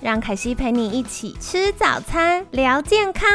让凯西陪你一起吃早餐，聊健康。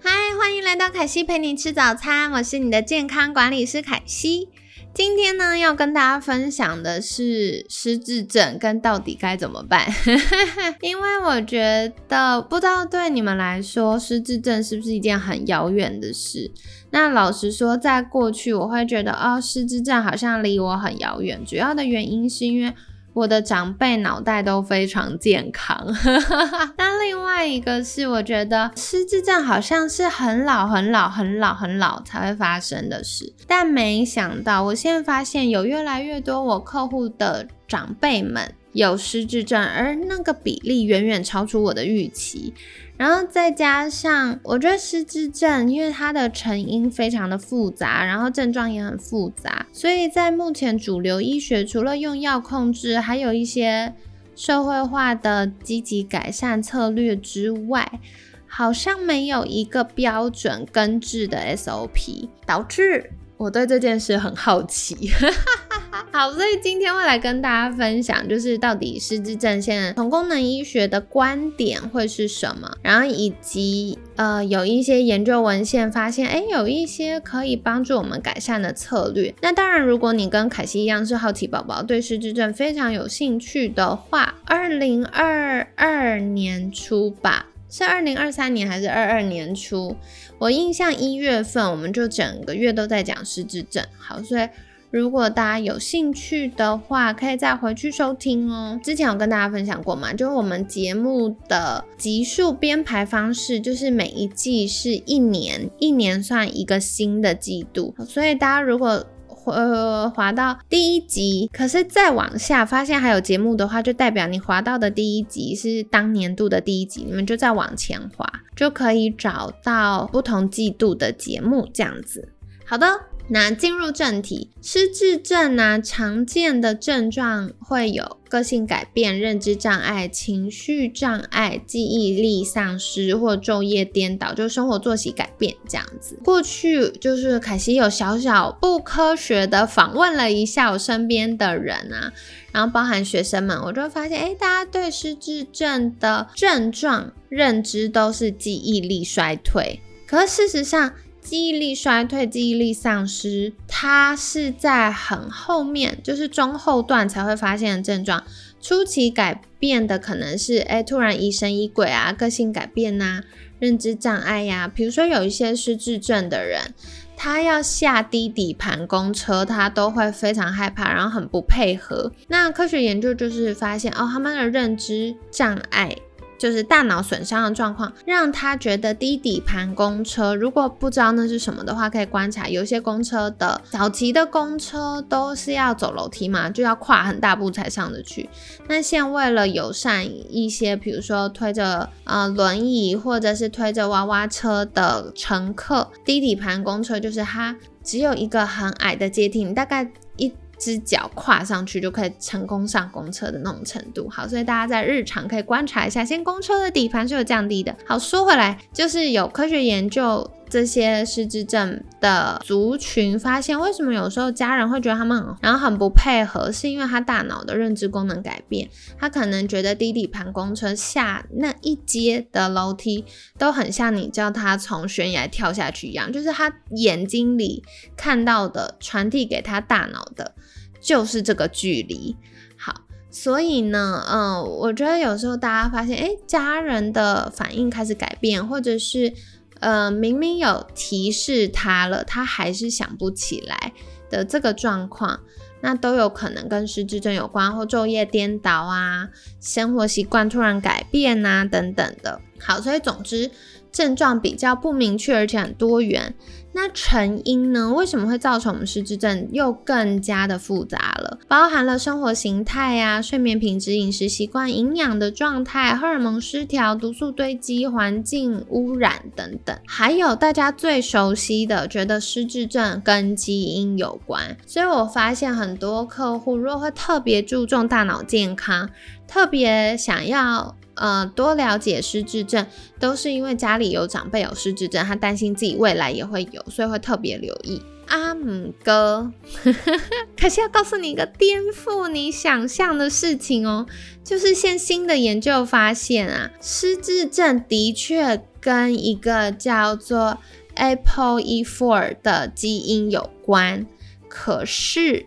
嗨，欢迎来到凯西陪你吃早餐，我是你的健康管理师凯西。今天呢，要跟大家分享的是失智症跟到底该怎么办。因为我觉得，不知道对你们来说，失智症是不是一件很遥远的事？那老实说，在过去，我会觉得，哦，失智症好像离我很遥远。主要的原因是因为。我的长辈脑袋都非常健康，那另外一个是，我觉得失智症好像是很老、很老、很老、很老才会发生的事，但没想到，我现在发现有越来越多我客户的长辈们有失智症，而那个比例远远超出我的预期。然后再加上，我觉得失智症，因为它的成因非常的复杂，然后症状也很复杂，所以在目前主流医学，除了用药控制，还有一些社会化的积极改善策略之外，好像没有一个标准根治的 SOP，导致。我对这件事很好奇，好，所以今天会来跟大家分享，就是到底失智症现在从功能医学的观点会是什么，然后以及呃有一些研究文献发现，哎，有一些可以帮助我们改善的策略。那当然，如果你跟凯西一样是好奇宝宝，对失智症非常有兴趣的话，二零二二年初吧。是二零二三年还是二二年初？我印象一月份，我们就整个月都在讲失智症。好，所以如果大家有兴趣的话，可以再回去收听哦。之前有跟大家分享过嘛，就是我们节目的集数编排方式，就是每一季是一年，一年算一个新的季度。所以大家如果呃，滑到第一集，可是再往下发现还有节目的话，就代表你滑到的第一集是当年度的第一集，你们就再往前滑，就可以找到不同季度的节目这样子。好的。那进入正题，失智症呢，常见的症状会有个性改变、认知障碍、情绪障碍、记忆力丧失或昼夜颠倒，就生活作息改变这样子。过去就是凯西有小小不科学的访问了一下我身边的人啊，然后包含学生们，我就发现，哎，大家对失智症的症状认知都是记忆力衰退，可是事实上。记忆力衰退、记忆力丧失，它是在很后面，就是中后段才会发现的症状。初期改变的可能是，哎，突然疑神疑鬼啊，个性改变呐，认知障碍呀。比如说有一些失智症的人，他要下低底盘公车，他都会非常害怕，然后很不配合。那科学研究就是发现，哦，他们的认知障碍。就是大脑损伤的状况，让他觉得低底盘公车，如果不知道那是什么的话，可以观察有些公车的早期的公车都是要走楼梯嘛，就要跨很大步才上得去。那现为了友善一些，比如说推着呃轮椅或者是推着娃娃车的乘客，低底盘公车就是它只有一个很矮的阶梯，大概。只脚跨上去就可以成功上公车的那种程度，好，所以大家在日常可以观察一下，先公车的底盘是有降低的。好，说回来，就是有科学研究这些失智症的族群，发现为什么有时候家人会觉得他们然后很不配合，是因为他大脑的认知功能改变，他可能觉得低底盘公车下那一阶的楼梯都很像你叫他从悬崖跳下去一样，就是他眼睛里看到的传递给他大脑的。就是这个距离，好，所以呢，嗯，我觉得有时候大家发现，哎，家人的反应开始改变，或者是，呃，明明有提示他了，他还是想不起来的这个状况，那都有可能跟失智症有关，或昼夜颠倒啊，生活习惯突然改变啊，等等的。好，所以总之症状比较不明确，而且很多元。那成因呢？为什么会造成我们失智症？又更加的复杂了，包含了生活形态呀、睡眠品质、饮食习惯、营养的状态、荷尔蒙失调、毒素堆积、环境污染等等，还有大家最熟悉的，觉得失智症跟基因有关。所以我发现很多客户如果会特别注重大脑健康，特别想要。呃，多了解失智症，都是因为家里有长辈有失智症，他担心自己未来也会有，所以会特别留意。阿姆哥，可是要告诉你一个颠覆你想象的事情哦，就是现新的研究发现啊，失智症的确跟一个叫做 APOE4 的基因有关，可是。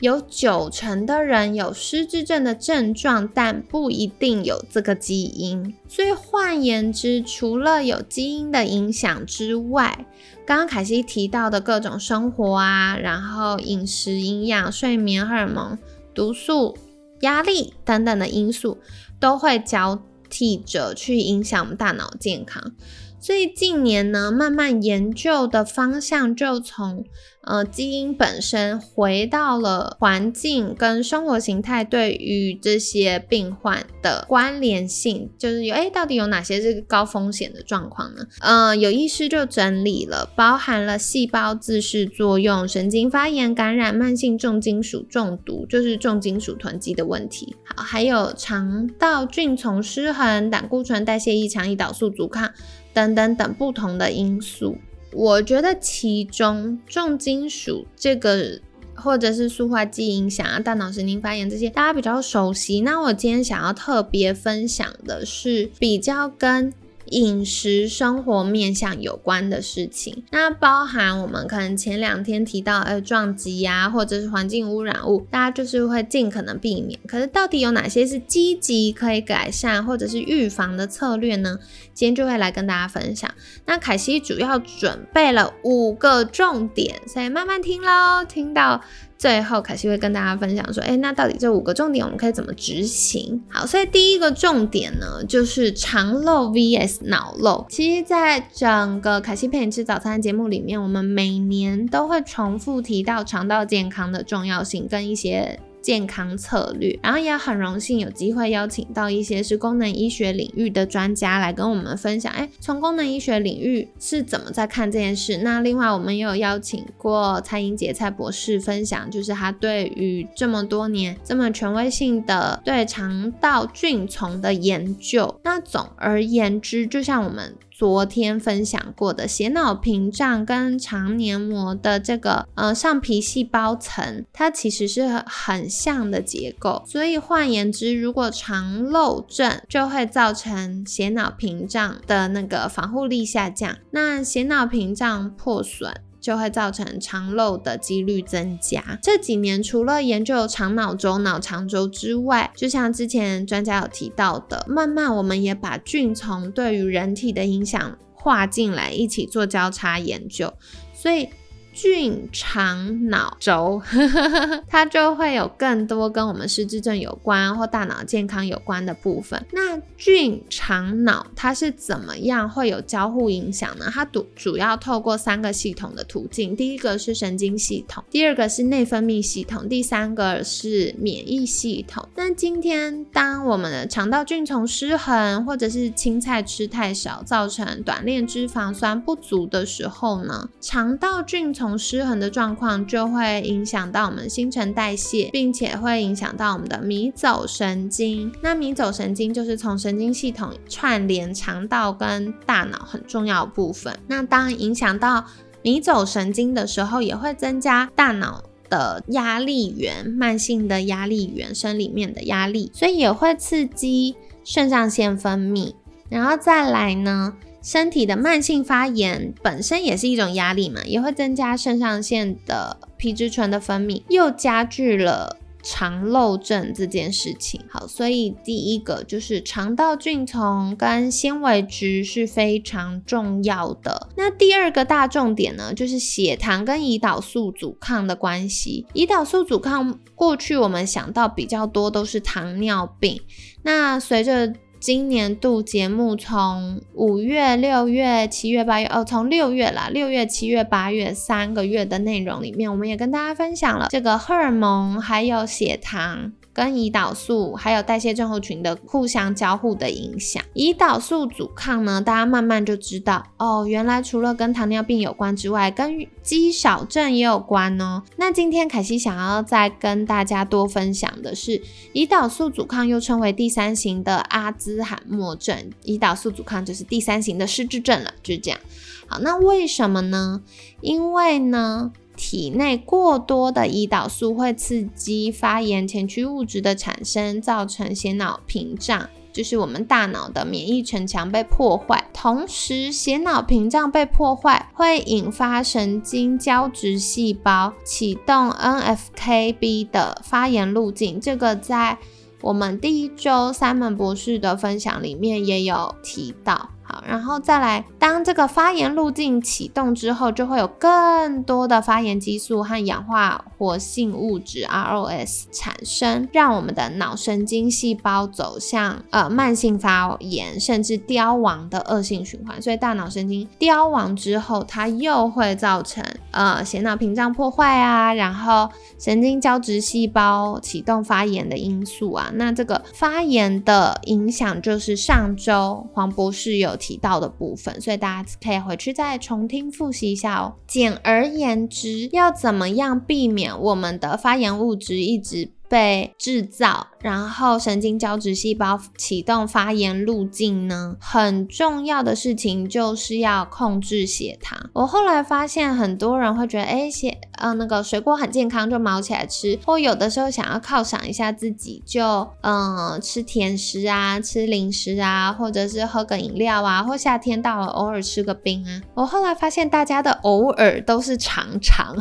有九成的人有失智症的症状，但不一定有这个基因。所以换言之，除了有基因的影响之外，刚刚凯西提到的各种生活啊，然后饮食、营养、睡眠、荷尔蒙、毒素、压力等等的因素，都会交替着去影响我们大脑健康。所以近年呢，慢慢研究的方向就从呃基因本身回到了环境跟生活形态对于这些病患的关联性，就是有哎到底有哪些是高风险的状况呢？呃，有医师就整理了，包含了细胞自噬作用、神经发炎、感染、慢性重金属中毒，就是重金属囤积的问题。好，还有肠道菌丛失衡、胆固醇代谢异常、胰岛素阻抗。等等等不同的因素，我觉得其中重金属这个，或者是塑化剂影响啊，大脑神经发炎这些，大家比较熟悉。那我今天想要特别分享的是比较跟。饮食生活面向有关的事情，那包含我们可能前两天提到，呃，撞击呀，或者是环境污染物，大家就是会尽可能避免。可是到底有哪些是积极可以改善或者是预防的策略呢？今天就会来跟大家分享。那凯西主要准备了五个重点，所以慢慢听喽，听到。最后，凯西会跟大家分享说，哎，那到底这五个重点我们可以怎么执行？好，所以第一个重点呢，就是肠漏 vs 脑漏。其实，在整个凯西陪你吃早餐的节目里面，我们每年都会重复提到肠道健康的重要性跟一些。健康策略，然后也很荣幸有机会邀请到一些是功能医学领域的专家来跟我们分享。哎，从功能医学领域是怎么在看这件事？那另外我们也有邀请过蔡英杰蔡博士分享，就是他对于这么多年这么权威性的对肠道菌丛的研究。那总而言之，就像我们。昨天分享过的血脑屏障跟肠黏膜的这个呃上皮细胞层，它其实是很像的结构。所以换言之，如果肠漏症就会造成血脑屏障的那个防护力下降，那血脑屏障破损。就会造成肠漏的几率增加。这几年除了研究肠脑轴、脑肠轴之外，就像之前专家有提到的，慢慢我们也把菌丛对于人体的影响划进来，一起做交叉研究。所以。菌肠脑轴，它就会有更多跟我们失智症有关或大脑健康有关的部分。那菌肠脑它是怎么样会有交互影响呢？它主主要透过三个系统的途径，第一个是神经系统，第二个是内分泌系统，第三个是免疫系统。那今天当我们的肠道菌丛失衡，或者是青菜吃太少，造成短链脂肪酸不足的时候呢，肠道菌从失衡的状况就会影响到我们新陈代谢，并且会影响到我们的迷走神经。那迷走神经就是从神经系统串联肠道跟大脑很重要的部分。那当影响到迷走神经的时候，也会增加大脑的压力源，慢性的压力源，生理面的压力，所以也会刺激肾上腺分泌。然后再来呢？身体的慢性发炎本身也是一种压力嘛，也会增加肾上腺的皮质醇的分泌，又加剧了肠漏症这件事情。好，所以第一个就是肠道菌丛跟纤维质是非常重要的。那第二个大重点呢，就是血糖跟胰岛素阻抗的关系。胰岛素阻抗过去我们想到比较多都是糖尿病，那随着今年度节目从五月、六月、七月、八月，哦，从六月啦，六月、七月、八月三个月的内容里面，我们也跟大家分享了这个荷尔蒙还有血糖。跟胰岛素还有代谢症候群的互相交互的影响，胰岛素阻抗呢，大家慢慢就知道哦，原来除了跟糖尿病有关之外，跟肌少症也有关哦。那今天凯西想要再跟大家多分享的是，胰岛素阻抗又称为第三型的阿兹海默症，胰岛素阻抗就是第三型的失智症了，就是这样。好，那为什么呢？因为呢。体内过多的胰岛素会刺激发炎前驱物质的产生，造成血脑屏障，就是我们大脑的免疫城墙被破坏。同时，血脑屏障被破坏会引发神经胶质细胞启动 NFKB 的发炎路径。这个在我们第一周三门博士的分享里面也有提到。好，然后再来，当这个发炎路径启动之后，就会有更多的发炎激素和氧化活性物质 ROS 产生，让我们的脑神经细胞走向呃慢性发炎，甚至凋亡的恶性循环。所以大脑神经凋亡之后，它又会造成呃血脑屏障破坏啊，然后神经胶质细胞启动发炎的因素啊。那这个发炎的影响，就是上周黄博士有。提到的部分，所以大家可以回去再重听复习一下哦。简而言之，要怎么样避免我们的发炎物质一直被制造？然后神经胶质细胞启动发炎路径呢？很重要的事情就是要控制血糖。我后来发现很多人会觉得，哎，血呃那个水果很健康，就毛起来吃，或有的时候想要犒赏一下自己，就嗯吃甜食啊，吃零食啊，或者是喝个饮料啊，或夏天到了偶尔吃个冰啊。我后来发现大家的偶尔都是常常，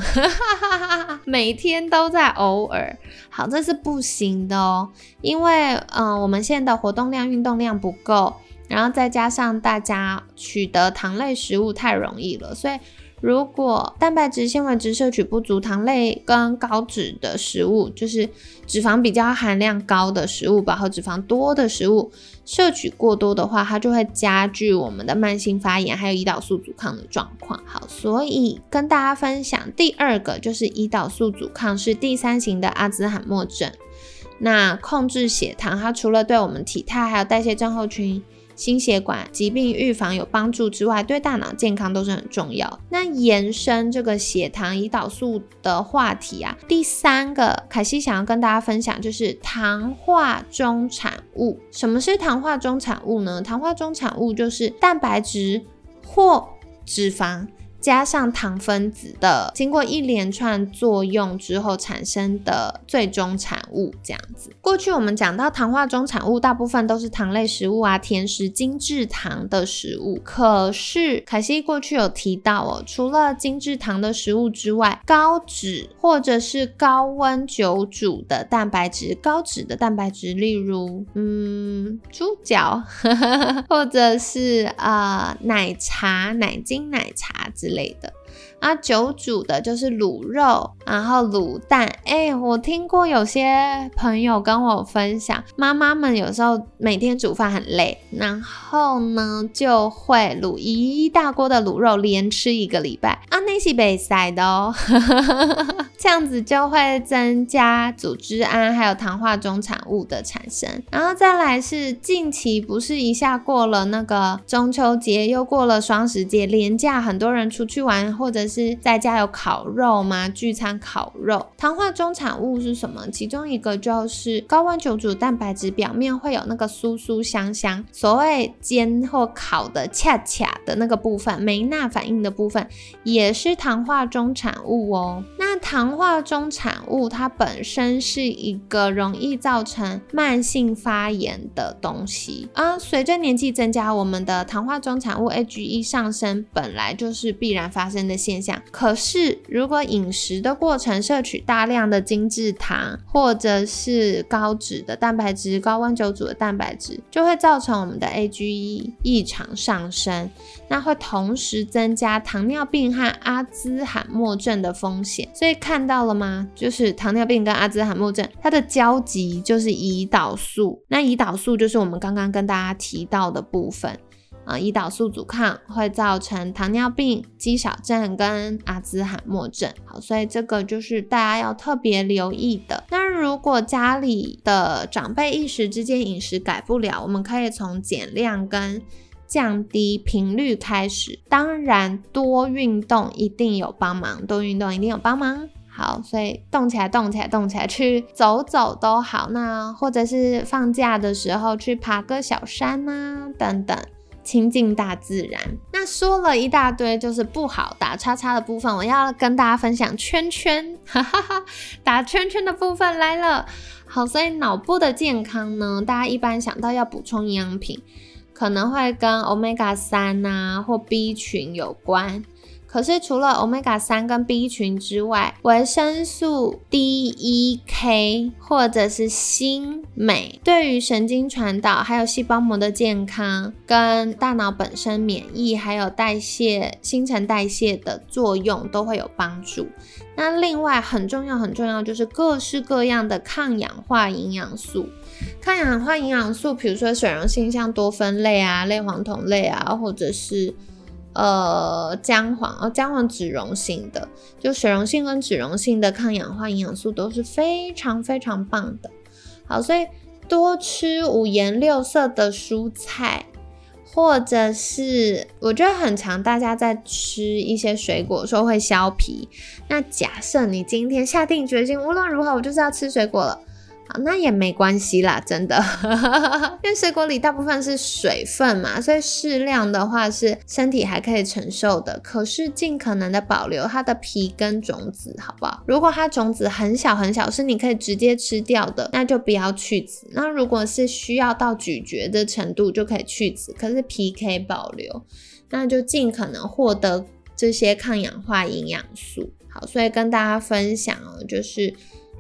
每天都在偶尔。好，这这是不行的哦。因为，嗯，我们现在的活动量、运动量不够，然后再加上大家取得糖类食物太容易了，所以如果蛋白质、纤维质摄取不足，糖类跟高脂的食物，就是脂肪比较含量高的食物，饱和脂肪多的食物，摄取过多的话，它就会加剧我们的慢性发炎，还有胰岛素阻抗的状况。好，所以跟大家分享第二个，就是胰岛素阻抗是第三型的阿兹海默症。那控制血糖，它除了对我们体态还有代谢症候群、心血管疾病预防有帮助之外，对大脑健康都是很重要。那延伸这个血糖、胰岛素的话题啊，第三个凯西想要跟大家分享就是糖化中产物。什么是糖化中产物呢？糖化中产物就是蛋白质或脂肪。加上糖分子的，经过一连串作用之后产生的最终产物，这样子。过去我们讲到糖化中产物，大部分都是糖类食物啊、甜食、精制糖的食物。可是凯西过去有提到哦，除了精制糖的食物之外，高脂或者是高温久煮的蛋白质，高脂的蛋白质，例如嗯猪脚，或者是啊奶茶、奶精奶茶之。之类的。啊，久煮的就是卤肉，然后卤蛋。哎，我听过有些朋友跟我分享，妈妈们有时候每天煮饭很累，然后呢就会卤一大锅的卤肉，连吃一个礼拜啊，那是被塞的哦。这样子就会增加组织胺还有糖化中产物的产生。然后再来是近期不是一下过了那个中秋节，又过了双十节，连假很多人出去玩或者。是在家有烤肉吗？聚餐烤肉，糖化中产物是什么？其中一个就是高温久煮蛋白质表面会有那个酥酥香香，所谓煎或烤的恰恰的那个部分，梅纳反应的部分也是糖化中产物哦。糖化中产物它本身是一个容易造成慢性发炎的东西啊。随着年纪增加，我们的糖化中产物 AGE 上升本来就是必然发生的现象。可是，如果饮食的过程摄取大量的精制糖，或者是高脂的蛋白质、高温久煮的蛋白质，就会造成我们的 AGE 异常上升，那会同时增加糖尿病和阿兹海默症的风险。所以看到了吗？就是糖尿病跟阿兹海默症，它的交集就是胰岛素。那胰岛素就是我们刚刚跟大家提到的部分。啊，胰岛素阻抗会造成糖尿病、肌少症跟阿兹海默症。好，所以这个就是大家要特别留意的。那如果家里的长辈一时之间饮食改不了，我们可以从减量跟降低频率开始。当然，多运动一定有帮忙，多运动一定有帮忙。好，所以动起来，动起来，动起来，去走走都好。那或者是放假的时候去爬个小山啊，等等。亲近大自然。那说了一大堆，就是不好打叉叉的部分，我要跟大家分享圈圈，哈哈哈，打圈圈的部分来了。好，所以脑部的健康呢，大家一般想到要补充营养品，可能会跟 omega 三啊或 B 群有关。可是除了 omega 三跟 B 群之外，维生素 D、E、K 或者是锌、镁，对于神经传导、还有细胞膜的健康、跟大脑本身免疫、还有代谢、新陈代谢的作用都会有帮助。那另外很重要、很重要就是各式各样的抗氧化营养素。抗氧化营养素，比如说水溶性像多酚类啊、类黄酮类啊，或者是。呃，姜黄哦，姜黄脂溶性的，就水溶性跟脂溶性的抗氧化营养素都是非常非常棒的。好，所以多吃五颜六色的蔬菜，或者是我觉得很常大家在吃一些水果时候会削皮。那假设你今天下定决心，无论如何我就是要吃水果了。那也没关系啦，真的，因为水果里大部分是水分嘛，所以适量的话是身体还可以承受的。可是尽可能的保留它的皮跟种子，好不好？如果它种子很小很小，是你可以直接吃掉的，那就不要去籽。那如果是需要到咀嚼的程度，就可以去籽。可是皮可以保留，那就尽可能获得这些抗氧化营养素。好，所以跟大家分享哦，就是。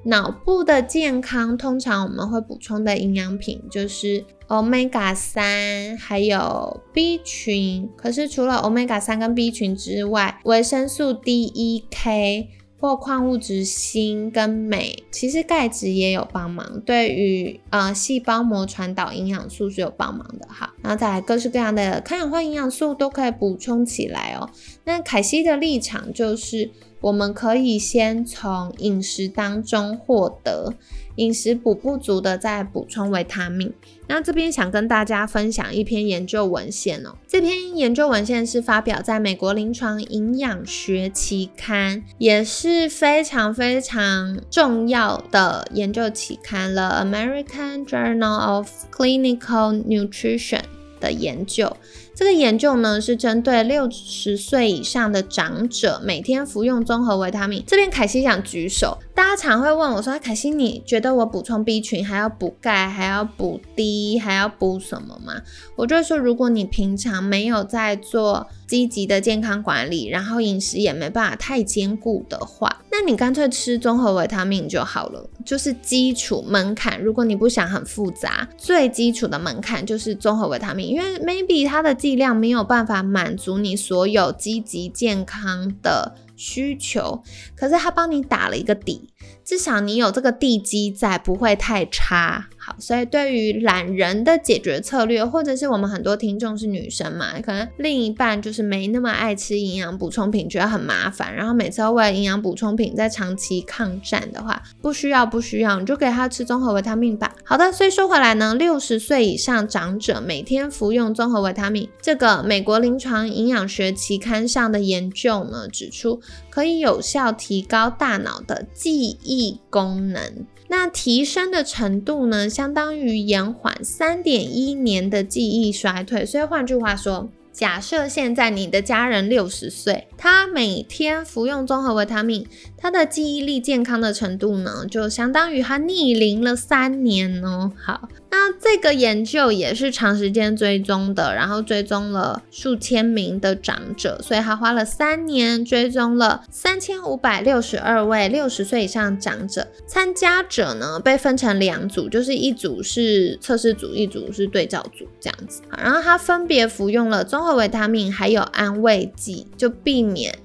脑部的健康，通常我们会补充的营养品就是 omega 三，还有 B 群。可是除了 omega 三跟 B 群之外，维生素 D、E、K 或矿物质锌跟镁，其实钙质也有帮忙，对于呃细胞膜传导营养素是有帮忙的哈。然后再来各式各样的抗氧化营养素都可以补充起来哦。那凯西的立场就是。我们可以先从饮食当中获得饮食补不足的，再补充维他命。那这边想跟大家分享一篇研究文献哦。这篇研究文献是发表在美国临床营养学期刊，也是非常非常重要的研究期刊了，《American Journal of Clinical Nutrition》的研究。这个研究呢是针对六十岁以上的长者每天服用综合维他命。这边凯西想举手，大家常会问我说：“凯西，你觉得我补充 B 群还要补钙，还要补 D，还要补什么吗？”我就说，如果你平常没有在做积极的健康管理，然后饮食也没办法太兼顾的话，那你干脆吃综合维他命就好了，就是基础门槛。如果你不想很复杂，最基础的门槛就是综合维他命，因为 maybe 它的力量没有办法满足你所有积极健康的需求，可是他帮你打了一个底。至少你有这个地基在，不会太差。所以对于懒人的解决策略，或者是我们很多听众是女生嘛，可能另一半就是没那么爱吃营养补充品，觉得很麻烦，然后每次要为了营养补充品在长期抗战的话，不需要不需要，你就给他吃综合维他命吧。好的，所以说回来呢，六十岁以上长者每天服用综合维他命，这个美国临床营养学期刊上的研究呢指出，可以有效提高大脑的记忆。功能，那提升的程度呢，相当于延缓三点一年的记忆衰退。所以换句话说，假设现在你的家人六十岁，他每天服用综合维他命，他的记忆力健康的程度呢，就相当于他逆龄了三年哦。好。那这个研究也是长时间追踪的，然后追踪了数千名的长者，所以他花了三年追踪了三千五百六十二位六十岁以上长者。参加者呢被分成两组，就是一组是测试组，一组是对照组这样子。然后他分别服用了综合维他命还有安慰剂，就避免。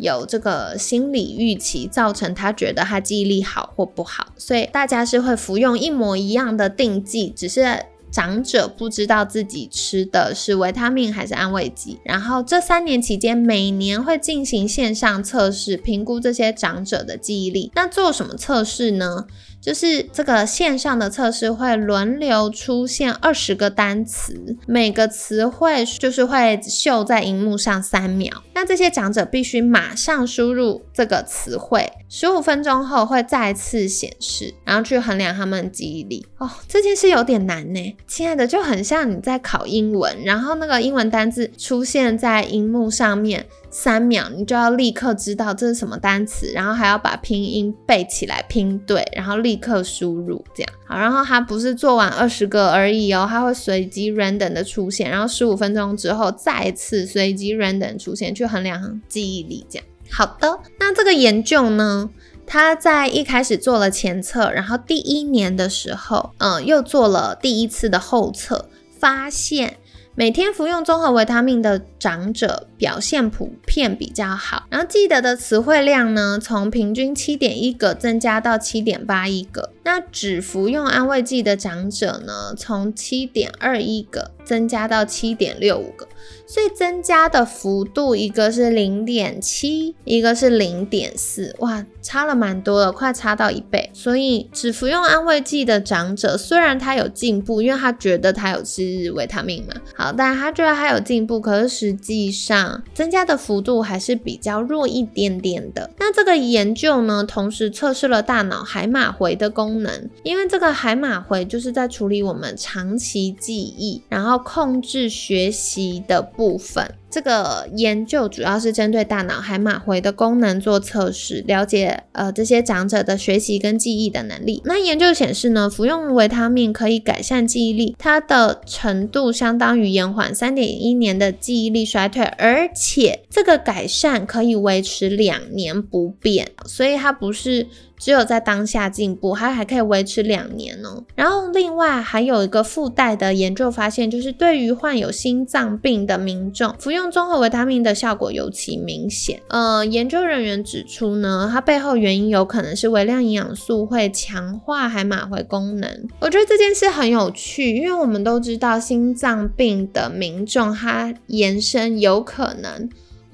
有这个心理预期，造成他觉得他记忆力好或不好，所以大家是会服用一模一样的定剂，只是。长者不知道自己吃的是维他命还是安慰剂，然后这三年期间，每年会进行线上测试，评估这些长者的记忆力。那做什么测试呢？就是这个线上的测试会轮流出现二十个单词，每个词汇就是会秀在荧幕上三秒。那这些长者必须马上输入这个词汇，十五分钟后会再次显示，然后去衡量他们记忆力。哦，这件事有点难呢，亲爱的，就很像你在考英文，然后那个英文单字出现在荧幕上面。三秒，你就要立刻知道这是什么单词，然后还要把拼音背起来拼对，然后立立刻输入，这样好。然后它不是做完二十个而已哦，它会随机 random 的出现，然后十五分钟之后再次随机 random 出现，去衡量记忆力。这样好的。那这个研究呢，它在一开始做了前测，然后第一年的时候，嗯，又做了第一次的后测，发现。每天服用综合维他命的长者表现普遍比较好，然后记得的词汇量呢，从平均七点一个增加到七点八一个。那只服用安慰剂的长者呢，从七点二一个增加到七点六五个。所以增加的幅度，一个是零点七，一个是零点四，哇，差了蛮多的，快差到一倍。所以只服用安慰剂的长者，虽然他有进步，因为他觉得他有吃维他命嘛，好，但他觉得他有进步，可是实际上增加的幅度还是比较弱一点点的。那这个研究呢，同时测试了大脑海马回的功能，因为这个海马回就是在处理我们长期记忆，然后控制学习的。部分，这个研究主要是针对大脑海马回的功能做测试，了解呃这些长者的学习跟记忆的能力。那研究显示呢，服用维他命可以改善记忆力，它的程度相当于延缓三点一年的记忆力衰退，而且这个改善可以维持两年不变，所以它不是。只有在当下进步，它还可以维持两年哦。然后另外还有一个附带的研究发现，就是对于患有心脏病的民众，服用综合维他命的效果尤其明显。呃，研究人员指出呢，它背后原因有可能是微量营养素会强化海马回功能。我觉得这件事很有趣，因为我们都知道心脏病的民众，它延伸有可能。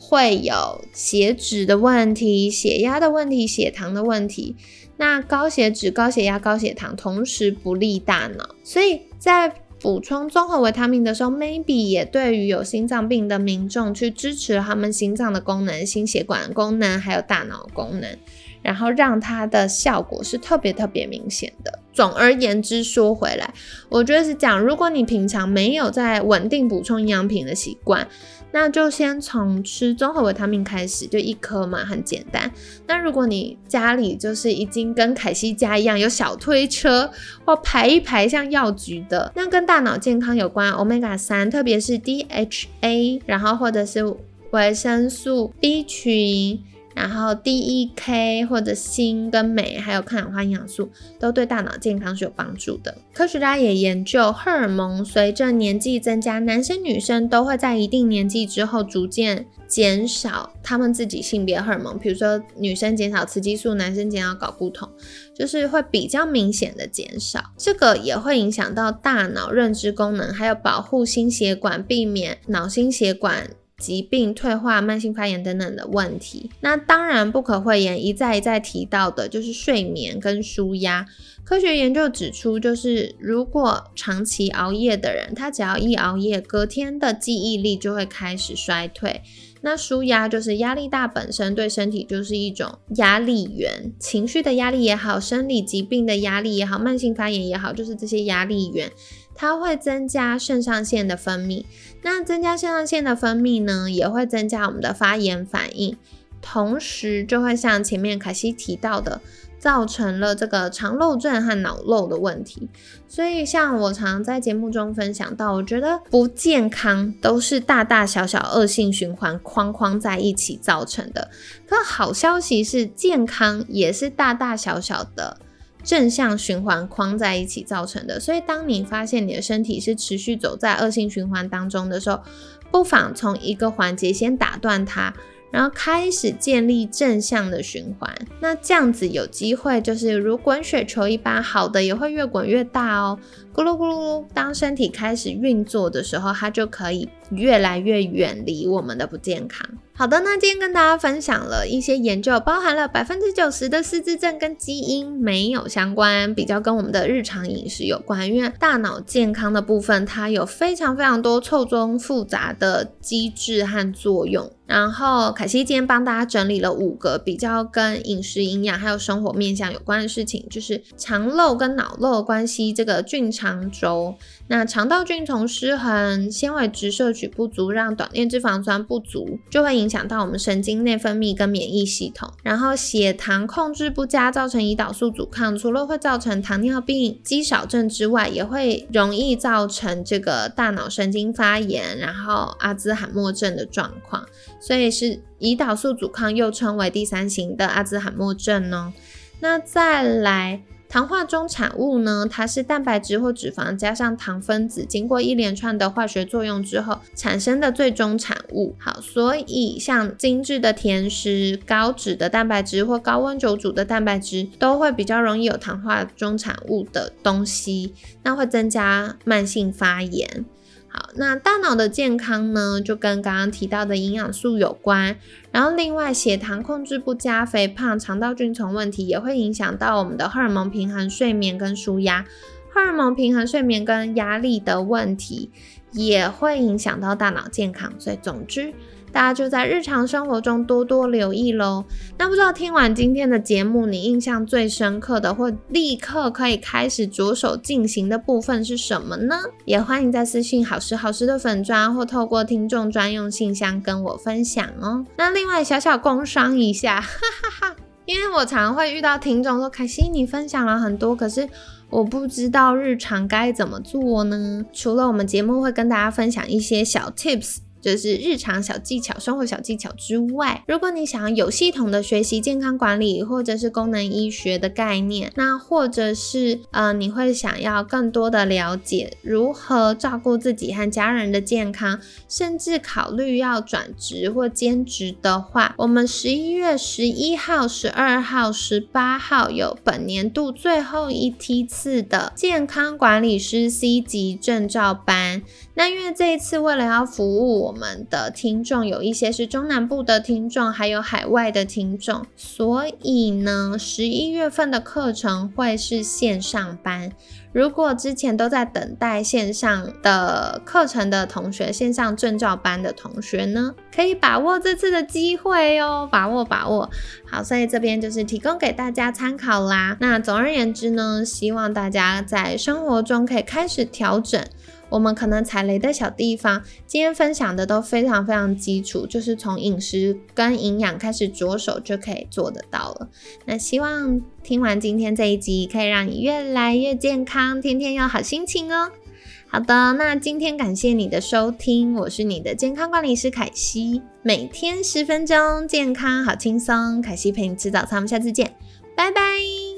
会有血脂的问题、血压的问题、血糖的问题。那高血脂、高血压、高血糖同时不利大脑，所以在补充综合维他命的时候，maybe 也对于有心脏病的民众去支持他们心脏的功能、心血管功能还有大脑功能，然后让它的效果是特别特别明显的。总而言之，说回来，我觉得是讲：如果你平常没有在稳定补充营养品的习惯，那就先从吃综合维他命开始，就一颗嘛，很简单。那如果你家里就是已经跟凯西家一样有小推车或排一排像药局的，那跟大脑健康有关，omega 三，特别是 DHA，然后或者是维生素 B 群。然后 D E K 或者锌跟镁，还有抗氧化营养素，都对大脑健康是有帮助的。科学家也研究，荷尔蒙随着年纪增加，男生女生都会在一定年纪之后逐渐减少他们自己性别荷尔蒙，比如说女生减少雌激素，男生减少睾固酮，就是会比较明显的减少。这个也会影响到大脑认知功能，还有保护心血管，避免脑心血管。疾病退化、慢性发炎等等的问题，那当然不可讳言，一再一再提到的就是睡眠跟舒压。科学研究指出，就是如果长期熬夜的人，他只要一熬夜，隔天的记忆力就会开始衰退。那舒压就是压力大本身对身体就是一种压力源，情绪的压力也好，生理疾病的压力也好，慢性发炎也好，就是这些压力源。它会增加肾上腺的分泌，那增加肾上腺的分泌呢，也会增加我们的发炎反应，同时就会像前面凯西提到的，造成了这个肠漏症和脑漏的问题。所以像我常在节目中分享到，我觉得不健康都是大大小小恶性循环框框在一起造成的。可好消息是，健康也是大大小小的。正向循环框在一起造成的，所以当你发现你的身体是持续走在恶性循环当中的时候，不妨从一个环节先打断它，然后开始建立正向的循环。那这样子有机会就是如滚雪球一般，好的也会越滚越大哦。咕噜咕噜噜，当身体开始运作的时候，它就可以越来越远离我们的不健康。好的，那今天跟大家分享了一些研究，包含了百分之九十的失智症跟基因没有相关，比较跟我们的日常饮食有关。因为大脑健康的部分，它有非常非常多错综复杂的机制和作用。然后凯西今天帮大家整理了五个比较跟饮食营养还有生活面向有关的事情，就是肠漏跟脑漏的关系，这个菌肠轴。那肠道菌丛失衡，纤维质摄取不足，让短链脂肪酸不足，就会影响到我们神经内分泌跟免疫系统。然后血糖控制不佳，造成胰岛素阻抗，除了会造成糖尿病、肌少症之外，也会容易造成这个大脑神经发炎，然后阿兹海默症的状况。所以是胰岛素阻抗，又称为第三型的阿兹海默症哦。那再来。糖化中产物呢，它是蛋白质或脂肪加上糖分子，经过一连串的化学作用之后产生的最终产物。好，所以像精致的甜食、高脂的蛋白质或高温久煮的蛋白质，都会比较容易有糖化中产物的东西，那会增加慢性发炎。好，那大脑的健康呢，就跟刚刚提到的营养素有关。然后另外，血糖控制不佳、肥胖、肠道菌虫问题，也会影响到我们的荷尔蒙平衡、睡眠跟舒压。荷尔蒙平衡、睡眠跟压力的问题，也会影响到大脑健康。所以，总之。大家就在日常生活中多多留意喽。那不知道听完今天的节目，你印象最深刻的或立刻可以开始着手进行的部分是什么呢？也欢迎在私信好时好时的粉砖或透过听众专用信箱跟我分享哦。那另外小小工商一下，哈哈哈，因为我常会遇到听众说：“凯西，你分享了很多，可是我不知道日常该怎么做呢？”除了我们节目会跟大家分享一些小 tips。就是日常小技巧、生活小技巧之外，如果你想要有系统的学习健康管理，或者是功能医学的概念，那或者是呃，你会想要更多的了解如何照顾自己和家人的健康，甚至考虑要转职或兼职的话，我们十一月十一号、十二号、十八号有本年度最后一梯次的健康管理师 C 级证照班。那因为这一次为了要服务我们的听众，有一些是中南部的听众，还有海外的听众，所以呢，十一月份的课程会是线上班。如果之前都在等待线上的课程的同学，线上证照班的同学呢，可以把握这次的机会哦，把握把握。好，所以这边就是提供给大家参考啦。那总而言之呢，希望大家在生活中可以开始调整。我们可能踩雷的小地方，今天分享的都非常非常基础，就是从饮食跟营养开始着手就可以做得到了。那希望听完今天这一集，可以让你越来越健康，天天有好心情哦。好的，那今天感谢你的收听，我是你的健康管理师凯西，每天十分钟，健康好轻松，凯西陪你吃早餐，我们下次见，拜拜。